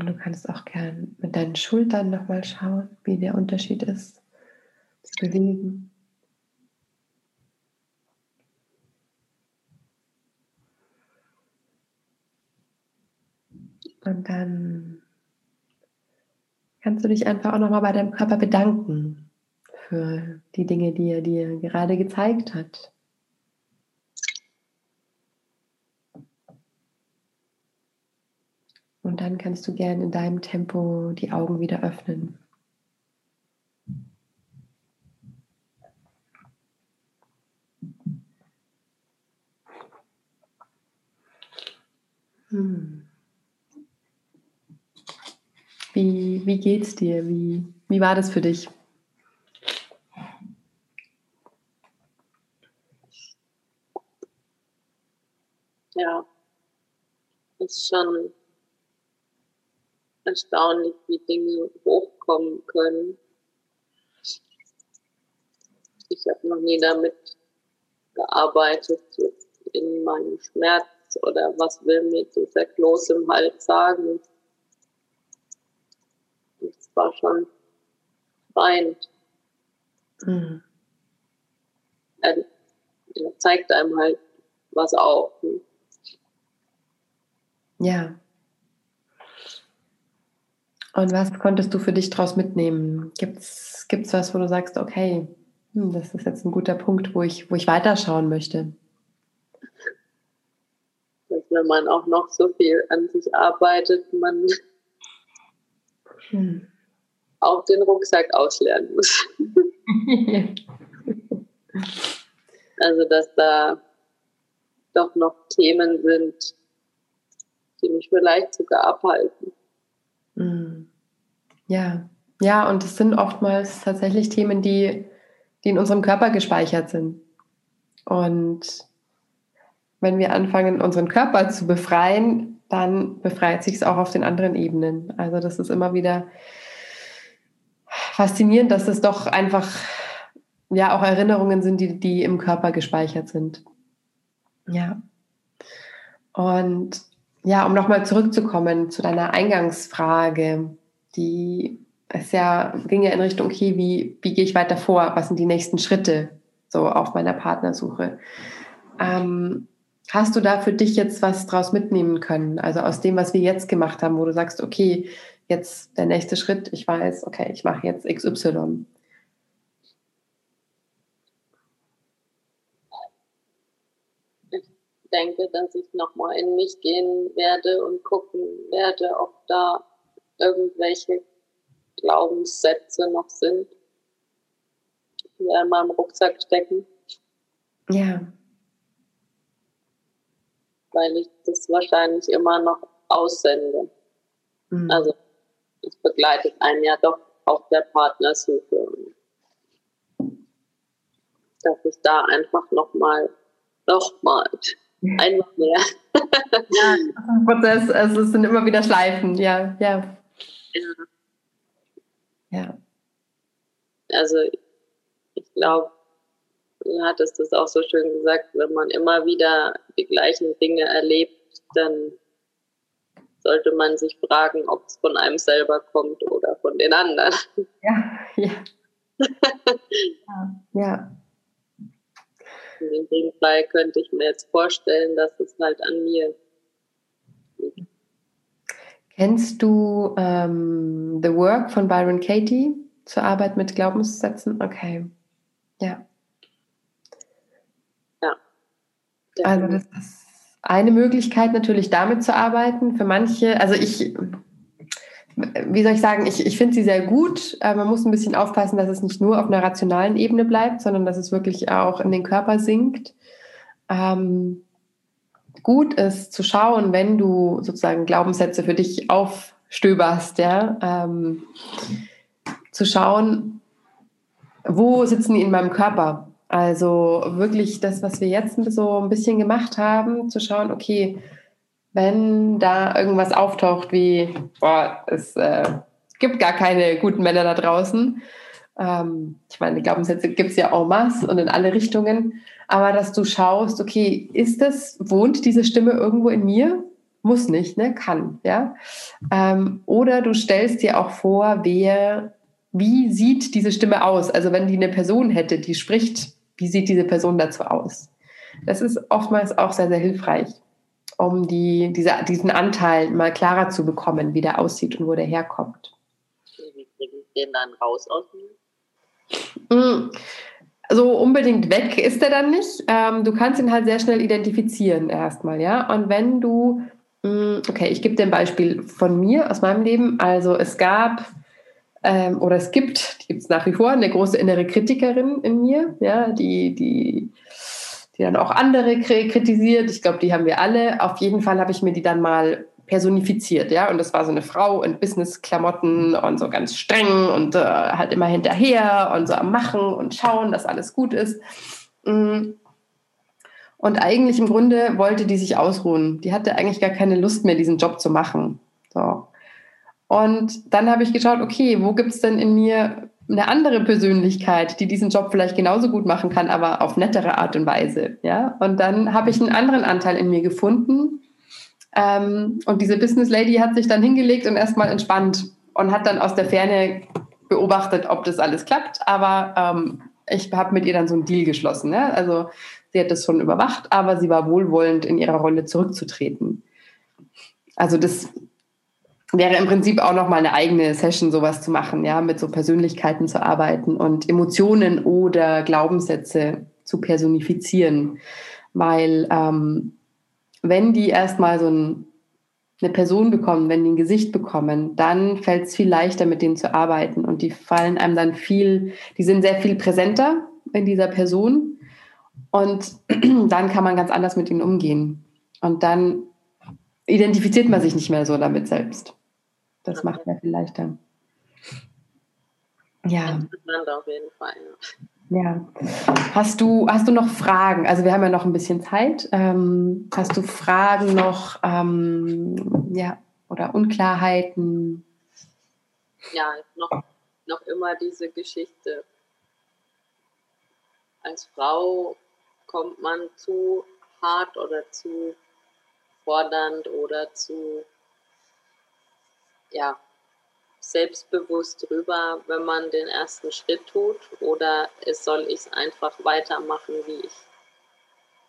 Und du kannst auch gern mit deinen Schultern nochmal schauen, wie der Unterschied ist. Sie bewegen. Und dann kannst du dich einfach auch nochmal bei deinem Körper bedanken für die Dinge, die er dir gerade gezeigt hat. Und dann kannst du gerne in deinem Tempo die Augen wieder öffnen. Hm. Wie, wie geht's dir? Wie, wie war das für dich? Ja, ist schon erstaunlich, wie Dinge hochkommen können. Ich habe noch nie damit gearbeitet, in meinem Schmerz oder was will mir dieser Kloß im Hals sagen. Das war schon befreiend. Mhm. Er, er zeigt einem halt was auf. Ja. Und was konntest du für dich daraus mitnehmen? Gibt es was, wo du sagst, okay, hm, das ist jetzt ein guter Punkt, wo ich, wo ich weiterschauen möchte? Dass wenn man auch noch so viel an sich arbeitet, man hm. auch den Rucksack auslernen muss. also, dass da doch noch Themen sind, die mich vielleicht sogar abhalten. Mhm. Ja, ja, und es sind oftmals tatsächlich Themen, die, die in unserem Körper gespeichert sind. Und wenn wir anfangen, unseren Körper zu befreien, dann befreit sich es auch auf den anderen Ebenen. Also das ist immer wieder faszinierend, dass es doch einfach ja auch Erinnerungen sind, die, die im Körper gespeichert sind. Ja. Und ja, um nochmal zurückzukommen zu deiner Eingangsfrage, die es ja ging ja in Richtung, okay, wie, wie gehe ich weiter vor? Was sind die nächsten Schritte so auf meiner Partnersuche? Ähm, hast du da für dich jetzt was draus mitnehmen können? Also aus dem, was wir jetzt gemacht haben, wo du sagst, okay, jetzt der nächste Schritt, ich weiß, okay, ich mache jetzt XY. Denke, dass ich nochmal in mich gehen werde und gucken werde, ob da irgendwelche Glaubenssätze noch sind, die in meinem Rucksack stecken. Ja. Weil ich das wahrscheinlich immer noch aussende. Mhm. Also es begleitet einen ja doch auf der Partnersuche. Dass ich da einfach nochmal, nochmal, einmal mehr. ja, Prozess, also es sind immer wieder Schleifen, ja, ja. Ja. Ja. Also ich glaube, du hattest das auch so schön gesagt, wenn man immer wieder die gleichen Dinge erlebt, dann sollte man sich fragen, ob es von einem selber kommt oder von den anderen. Ja, ja. ja, ja. In dem Fall könnte ich mir jetzt vorstellen, dass es halt an mir liegt. Kennst du ähm, The Work von Byron Katie zur Arbeit mit Glaubenssätzen? Okay. Ja. Ja. Also das ist eine Möglichkeit natürlich damit zu arbeiten. Für manche, also ich, wie soll ich sagen, ich, ich finde sie sehr gut. Man muss ein bisschen aufpassen, dass es nicht nur auf einer rationalen Ebene bleibt, sondern dass es wirklich auch in den Körper sinkt. Ähm, gut ist zu schauen, wenn du sozusagen Glaubenssätze für dich aufstöberst, ja, ähm, zu schauen, wo sitzen die in meinem Körper? Also wirklich das, was wir jetzt so ein bisschen gemacht haben, zu schauen, okay, wenn da irgendwas auftaucht wie, boah, es äh, gibt gar keine guten Männer da draußen. Ähm, ich meine, Glaubenssätze gibt es ja en masse und in alle Richtungen aber dass du schaust, okay, ist das, wohnt diese Stimme irgendwo in mir? Muss nicht, ne? Kann, ja. Ähm, oder du stellst dir auch vor, wer, wie sieht diese Stimme aus? Also wenn die eine Person hätte, die spricht, wie sieht diese Person dazu aus? Das ist oftmals auch sehr, sehr hilfreich, um die, diese, diesen Anteil mal klarer zu bekommen, wie der aussieht und wo der herkommt. Wie kriege ich den dann raus aus mir? Mm so unbedingt weg ist er dann nicht. Ähm, du kannst ihn halt sehr schnell identifizieren erstmal, ja. Und wenn du, mh, mm, okay, ich gebe dir ein Beispiel von mir aus meinem Leben. Also es gab ähm, oder es gibt, die gibt es nach wie vor, eine große innere Kritikerin in mir, ja, die, die, die dann auch andere kritisiert. Ich glaube, die haben wir alle. Auf jeden Fall habe ich mir die dann mal personifiziert, ja. Und das war so eine Frau in Business-Klamotten und so ganz streng und äh, halt immer hinterher und so am Machen und schauen, dass alles gut ist. Mm. Und eigentlich im Grunde wollte die sich ausruhen. Die hatte eigentlich gar keine Lust mehr, diesen Job zu machen. So. Und dann habe ich geschaut, okay, wo gibt es denn in mir eine andere Persönlichkeit, die diesen Job vielleicht genauso gut machen kann, aber auf nettere Art und Weise. Ja? Und dann habe ich einen anderen Anteil in mir gefunden, ähm, und diese Business Lady hat sich dann hingelegt und erstmal entspannt und hat dann aus der Ferne beobachtet, ob das alles klappt. Aber ähm, ich habe mit ihr dann so einen Deal geschlossen. Ne? Also sie hat das schon überwacht, aber sie war wohlwollend, in ihrer Rolle zurückzutreten. Also das wäre im Prinzip auch noch mal eine eigene Session, sowas zu machen, ja, mit so Persönlichkeiten zu arbeiten und Emotionen oder Glaubenssätze zu personifizieren, weil ähm, wenn die erstmal so ein, eine Person bekommen, wenn die ein Gesicht bekommen, dann fällt es viel leichter, mit denen zu arbeiten. Und die fallen einem dann viel, die sind sehr viel präsenter in dieser Person. Und dann kann man ganz anders mit ihnen umgehen. Und dann identifiziert man sich nicht mehr so damit selbst. Das macht sehr viel leichter. Ja. Auf jeden Fall. Ja. Hast du, hast du noch Fragen? Also wir haben ja noch ein bisschen Zeit. Ähm, hast du Fragen noch, ähm, ja, oder Unklarheiten? Ja, noch, noch immer diese Geschichte. Als Frau kommt man zu hart oder zu fordernd oder zu ja, selbstbewusst drüber, wenn man den ersten Schritt tut? Oder soll ich es einfach weitermachen, wie ich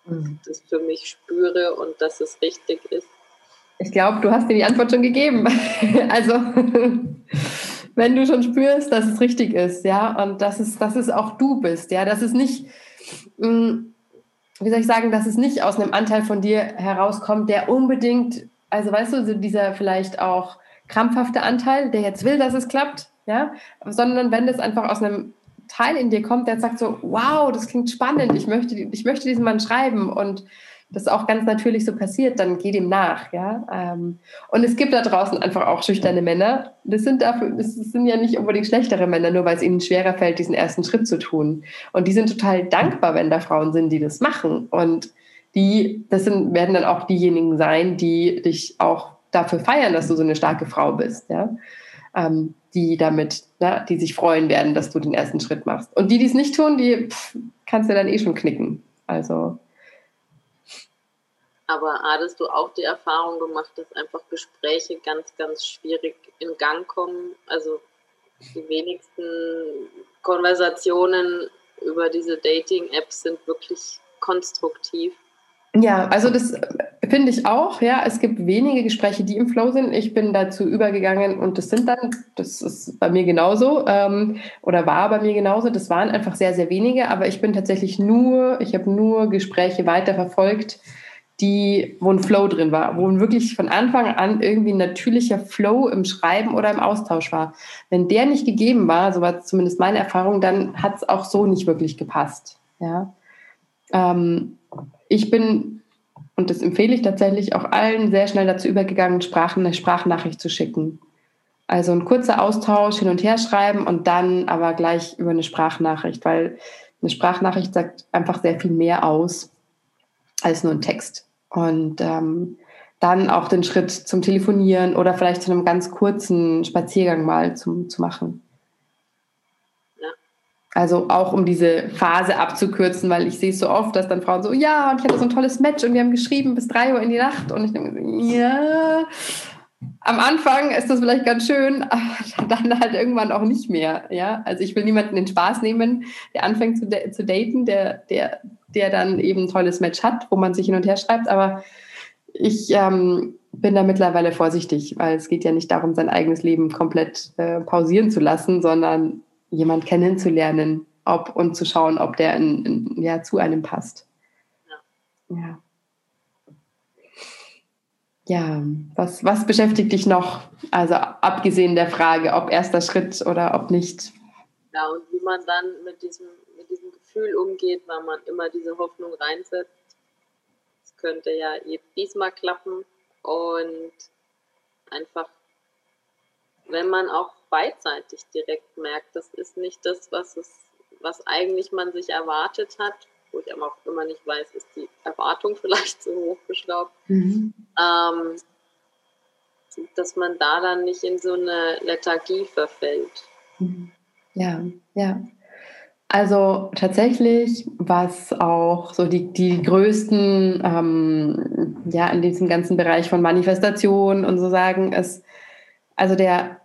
mhm. das für mich spüre und dass es richtig ist? Ich glaube, du hast dir die Antwort schon gegeben. also, wenn du schon spürst, dass es richtig ist, ja, und dass es, dass es auch du bist, ja, dass es nicht, mm, wie soll ich sagen, dass es nicht aus einem Anteil von dir herauskommt, der unbedingt, also weißt du, dieser vielleicht auch krampfhafte Anteil, der jetzt will, dass es klappt, ja, sondern wenn das einfach aus einem Teil in dir kommt, der sagt so, wow, das klingt spannend, ich möchte, ich möchte diesen Mann schreiben und das auch ganz natürlich so passiert, dann geh dem nach, ja. Ähm, und es gibt da draußen einfach auch schüchterne Männer. Das sind dafür, das sind ja nicht unbedingt schlechtere Männer, nur weil es ihnen schwerer fällt, diesen ersten Schritt zu tun. Und die sind total dankbar, wenn da Frauen sind, die das machen. Und die, das sind, werden dann auch diejenigen sein, die dich auch dafür feiern, dass du so eine starke Frau bist, ja. Ähm, die damit, na, die sich freuen werden, dass du den ersten Schritt machst. Und die, die es nicht tun, die pff, kannst du dann eh schon knicken. Also aber hattest du auch die Erfahrung gemacht, dass einfach Gespräche ganz, ganz schwierig in Gang kommen? Also die wenigsten Konversationen über diese Dating-Apps sind wirklich konstruktiv. Ja, also das finde ich auch. Ja, es gibt wenige Gespräche, die im Flow sind. Ich bin dazu übergegangen und das sind dann, das ist bei mir genauso ähm, oder war bei mir genauso. Das waren einfach sehr, sehr wenige, aber ich bin tatsächlich nur, ich habe nur Gespräche weiterverfolgt, die, wo ein Flow drin war, wo wirklich von Anfang an irgendwie ein natürlicher Flow im Schreiben oder im Austausch war. Wenn der nicht gegeben war, so war zumindest meine Erfahrung, dann hat es auch so nicht wirklich gepasst. Ja. Ähm, ich bin, und das empfehle ich tatsächlich auch allen, sehr schnell dazu übergegangen, Sprachen, eine Sprachnachricht zu schicken. Also ein kurzer Austausch hin und her schreiben und dann aber gleich über eine Sprachnachricht, weil eine Sprachnachricht sagt einfach sehr viel mehr aus als nur ein Text. Und ähm, dann auch den Schritt zum Telefonieren oder vielleicht zu einem ganz kurzen Spaziergang mal zum, zu machen. Also auch um diese Phase abzukürzen, weil ich sehe es so oft, dass dann Frauen so, ja, und ich hatte so ein tolles Match und wir haben geschrieben bis drei Uhr in die Nacht. Und ich denke, ja, am Anfang ist das vielleicht ganz schön, aber dann halt irgendwann auch nicht mehr. Ja, also ich will niemanden den Spaß nehmen, der anfängt zu, zu daten, der, der, der dann eben ein tolles Match hat, wo man sich hin und her schreibt. Aber ich ähm, bin da mittlerweile vorsichtig, weil es geht ja nicht darum, sein eigenes Leben komplett äh, pausieren zu lassen, sondern jemand kennenzulernen, ob und zu schauen, ob der in, in, ja, zu einem passt. Ja. ja. Ja, was, was beschäftigt dich noch? Also abgesehen der Frage, ob erster Schritt oder ob nicht. Ja, und wie man dann mit diesem, mit diesem Gefühl umgeht, weil man immer diese Hoffnung reinsetzt. Es könnte ja diesmal klappen und einfach, wenn man auch beidseitig direkt merkt, das ist nicht das, was es, was eigentlich man sich erwartet hat, wo ich aber auch immer nicht weiß, ist die Erwartung vielleicht zu hoch geschraubt, mhm. ähm, dass man da dann nicht in so eine Lethargie verfällt. Mhm. Ja, ja. Also tatsächlich, was auch so die, die größten, ähm, ja, in diesem ganzen Bereich von Manifestation und so sagen, ist, also der,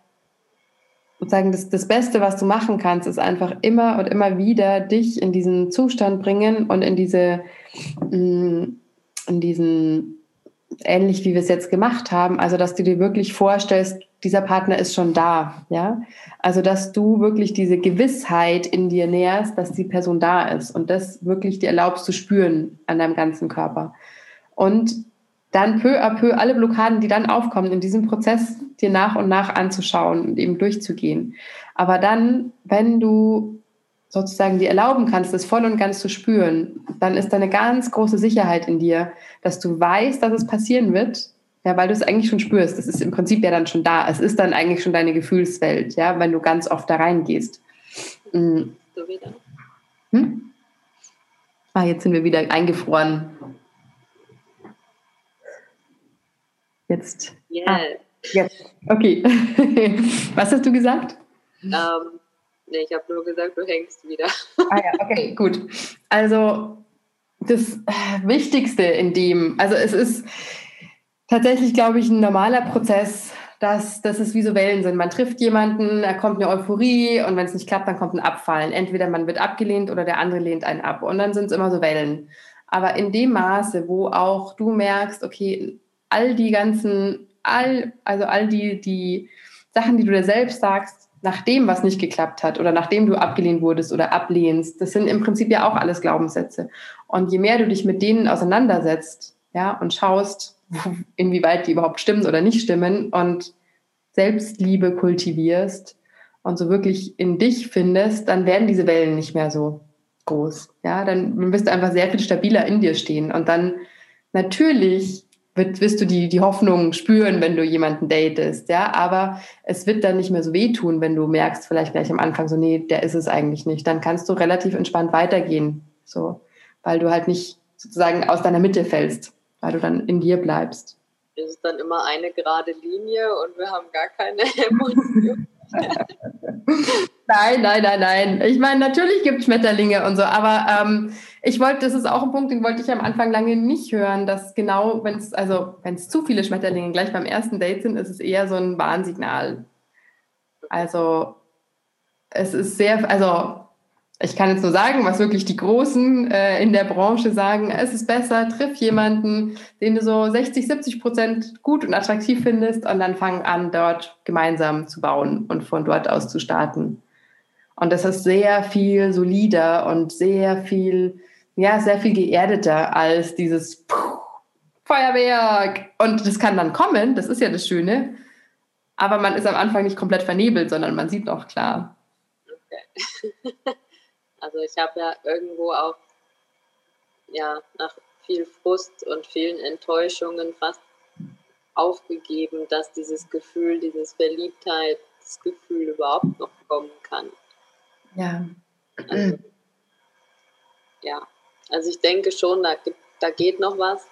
sozusagen das, das Beste, was du machen kannst, ist einfach immer und immer wieder dich in diesen Zustand bringen und in diese, mm, in diesen, ähnlich wie wir es jetzt gemacht haben, also dass du dir wirklich vorstellst, dieser Partner ist schon da, ja. Also, dass du wirklich diese Gewissheit in dir nährst, dass die Person da ist und das wirklich dir erlaubst zu spüren an deinem ganzen Körper. Und dann peu à peu alle Blockaden, die dann aufkommen, in diesem Prozess dir nach und nach anzuschauen und eben durchzugehen. Aber dann, wenn du sozusagen dir erlauben kannst, das voll und ganz zu spüren, dann ist da eine ganz große Sicherheit in dir, dass du weißt, dass es passieren wird ja, weil du es eigentlich schon spürst. Es ist im Prinzip ja dann schon da. Es ist dann eigentlich schon deine Gefühlswelt, ja, wenn du ganz oft da reingehst. So wieder. Hm? Ah, jetzt sind wir wieder eingefroren. Jetzt. Yeah. Ah, jetzt. Okay. Was hast du gesagt? Um, ähm, nee, ich habe nur gesagt, du hängst wieder. ah ja, okay, gut. Also das Wichtigste in dem, also es ist, tatsächlich, glaube ich, ein normaler Prozess, dass, dass es wie so Wellen sind. Man trifft jemanden, da kommt eine Euphorie und wenn es nicht klappt, dann kommt ein Abfallen. Entweder man wird abgelehnt oder der andere lehnt einen ab. Und dann sind es immer so Wellen. Aber in dem Maße, wo auch du merkst, okay, all die ganzen, all, also all die, die Sachen, die du dir selbst sagst, nachdem was nicht geklappt hat oder nachdem du abgelehnt wurdest oder ablehnst, das sind im Prinzip ja auch alles Glaubenssätze. Und je mehr du dich mit denen auseinandersetzt, ja, und schaust, inwieweit die überhaupt stimmen oder nicht stimmen und Selbstliebe kultivierst und so wirklich in dich findest, dann werden diese Wellen nicht mehr so groß. Ja, dann wirst du einfach sehr viel stabiler in dir stehen und dann natürlich wirst du die, die Hoffnung spüren, wenn du jemanden datest, ja, aber es wird dann nicht mehr so wehtun, wenn du merkst, vielleicht gleich am Anfang so, nee, der ist es eigentlich nicht. Dann kannst du relativ entspannt weitergehen, so, weil du halt nicht sozusagen aus deiner Mitte fällst weil du dann in dir bleibst. Es ist dann immer eine gerade Linie und wir haben gar keine Emotionen. nein, nein, nein, nein. Ich meine, natürlich gibt es Schmetterlinge und so, aber ähm, ich wollte, das ist auch ein Punkt, den wollte ich am Anfang lange nicht hören, dass genau, wenn es, also wenn es zu viele Schmetterlinge gleich beim ersten Date sind, ist es eher so ein Warnsignal. Also es ist sehr, also ich kann jetzt nur sagen, was wirklich die Großen äh, in der Branche sagen, es ist besser, triff jemanden, den du so 60, 70 Prozent gut und attraktiv findest und dann fang an, dort gemeinsam zu bauen und von dort aus zu starten. Und das ist sehr viel solider und sehr viel, ja, sehr viel geerdeter als dieses Puh, Feuerwerk. Und das kann dann kommen, das ist ja das Schöne. Aber man ist am Anfang nicht komplett vernebelt, sondern man sieht noch klar. Okay. Also ich habe ja irgendwo auch ja, nach viel Frust und vielen Enttäuschungen fast aufgegeben, dass dieses Gefühl, dieses Verliebtheitsgefühl überhaupt noch kommen kann. Ja. Also, ja, also ich denke schon, da, gibt, da geht noch was.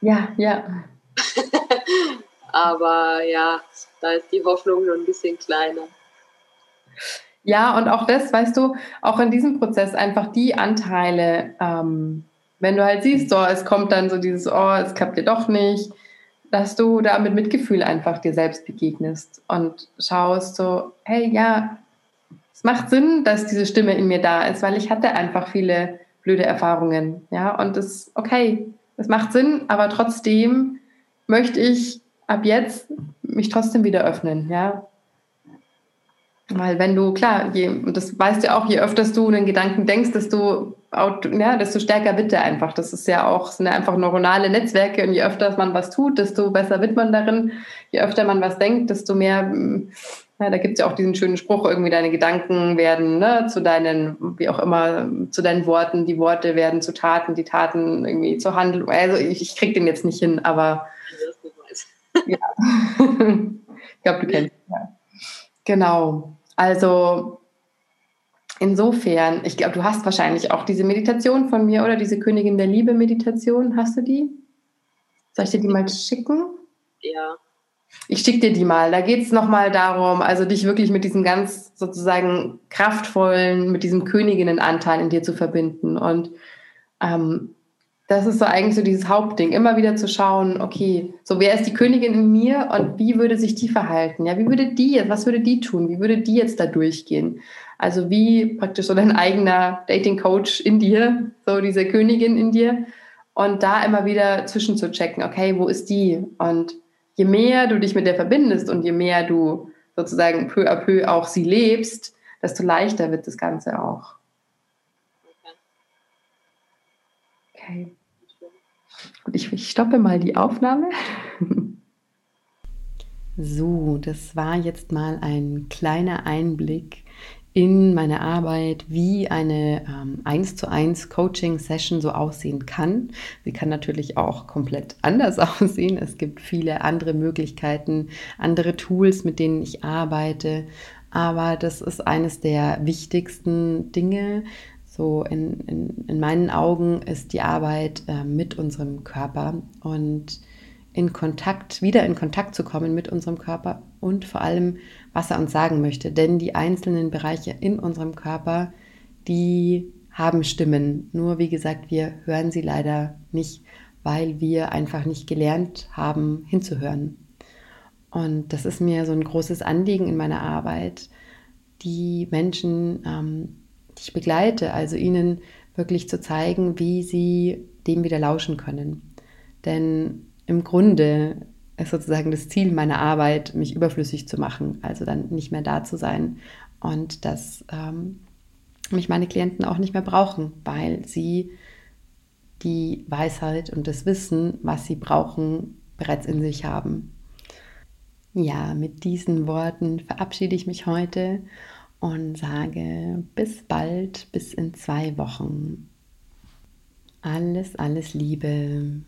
Ja, ja. Aber ja, da ist die Hoffnung nur ein bisschen kleiner. Ja, und auch das, weißt du, auch in diesem Prozess einfach die Anteile, ähm, wenn du halt siehst, so, es kommt dann so dieses, oh, es klappt dir doch nicht, dass du da mit Mitgefühl einfach dir selbst begegnest und schaust so, hey, ja, es macht Sinn, dass diese Stimme in mir da ist, weil ich hatte einfach viele blöde Erfahrungen, ja, und das, okay, es macht Sinn, aber trotzdem möchte ich ab jetzt mich trotzdem wieder öffnen, ja, weil wenn du, klar, je, und das weißt du auch, je öfter du einen Gedanken denkst, desto, ja, desto stärker wird der einfach. Das ist ja auch, sind ja einfach neuronale Netzwerke und je öfter man was tut, desto besser wird man darin. Je öfter man was denkt, desto mehr, ja, da gibt es ja auch diesen schönen Spruch, irgendwie deine Gedanken werden ne, zu deinen, wie auch immer, zu deinen Worten, die Worte werden zu Taten, die Taten irgendwie zur Handlung. Also ich, ich krieg den jetzt nicht hin, aber ja. ich glaube, du kennst ihn. Ja. Genau. Also insofern, ich glaube, du hast wahrscheinlich auch diese Meditation von mir oder diese Königin der Liebe Meditation. Hast du die? Soll ich dir die mal schicken? Ja. Ich schicke dir die mal. Da geht es nochmal darum, also dich wirklich mit diesem ganz sozusagen kraftvollen, mit diesem Königinnenanteil in dir zu verbinden. Und ähm, das ist so eigentlich so dieses Hauptding, immer wieder zu schauen, okay, so wer ist die Königin in mir und wie würde sich die verhalten? Ja, wie würde die jetzt, was würde die tun? Wie würde die jetzt da durchgehen? Also wie praktisch so dein eigener Dating Coach in dir, so diese Königin in dir und da immer wieder zwischen zu checken, okay, wo ist die? Und je mehr du dich mit der verbindest und je mehr du sozusagen peu à peu auch sie lebst, desto leichter wird das Ganze auch. Okay. Und ich, ich stoppe mal die Aufnahme. So, das war jetzt mal ein kleiner Einblick in meine Arbeit, wie eine ähm, 1 zu 1 Coaching-Session so aussehen kann. Sie kann natürlich auch komplett anders aussehen. Es gibt viele andere Möglichkeiten, andere Tools, mit denen ich arbeite. Aber das ist eines der wichtigsten Dinge, so in, in, in meinen Augen ist die Arbeit äh, mit unserem Körper und in Kontakt, wieder in Kontakt zu kommen mit unserem Körper und vor allem, was er uns sagen möchte. Denn die einzelnen Bereiche in unserem Körper, die haben Stimmen. Nur wie gesagt, wir hören sie leider nicht, weil wir einfach nicht gelernt haben, hinzuhören. Und das ist mir so ein großes Anliegen in meiner Arbeit, die Menschen, ähm, die begleite, also ihnen wirklich zu zeigen, wie sie dem wieder lauschen können. Denn im Grunde ist sozusagen das Ziel meiner Arbeit, mich überflüssig zu machen, also dann nicht mehr da zu sein und dass ähm, mich meine Klienten auch nicht mehr brauchen, weil sie die Weisheit und das Wissen, was sie brauchen, bereits in sich haben. Ja, mit diesen Worten verabschiede ich mich heute und sage bis bald, bis in zwei Wochen. Alles, alles Liebe.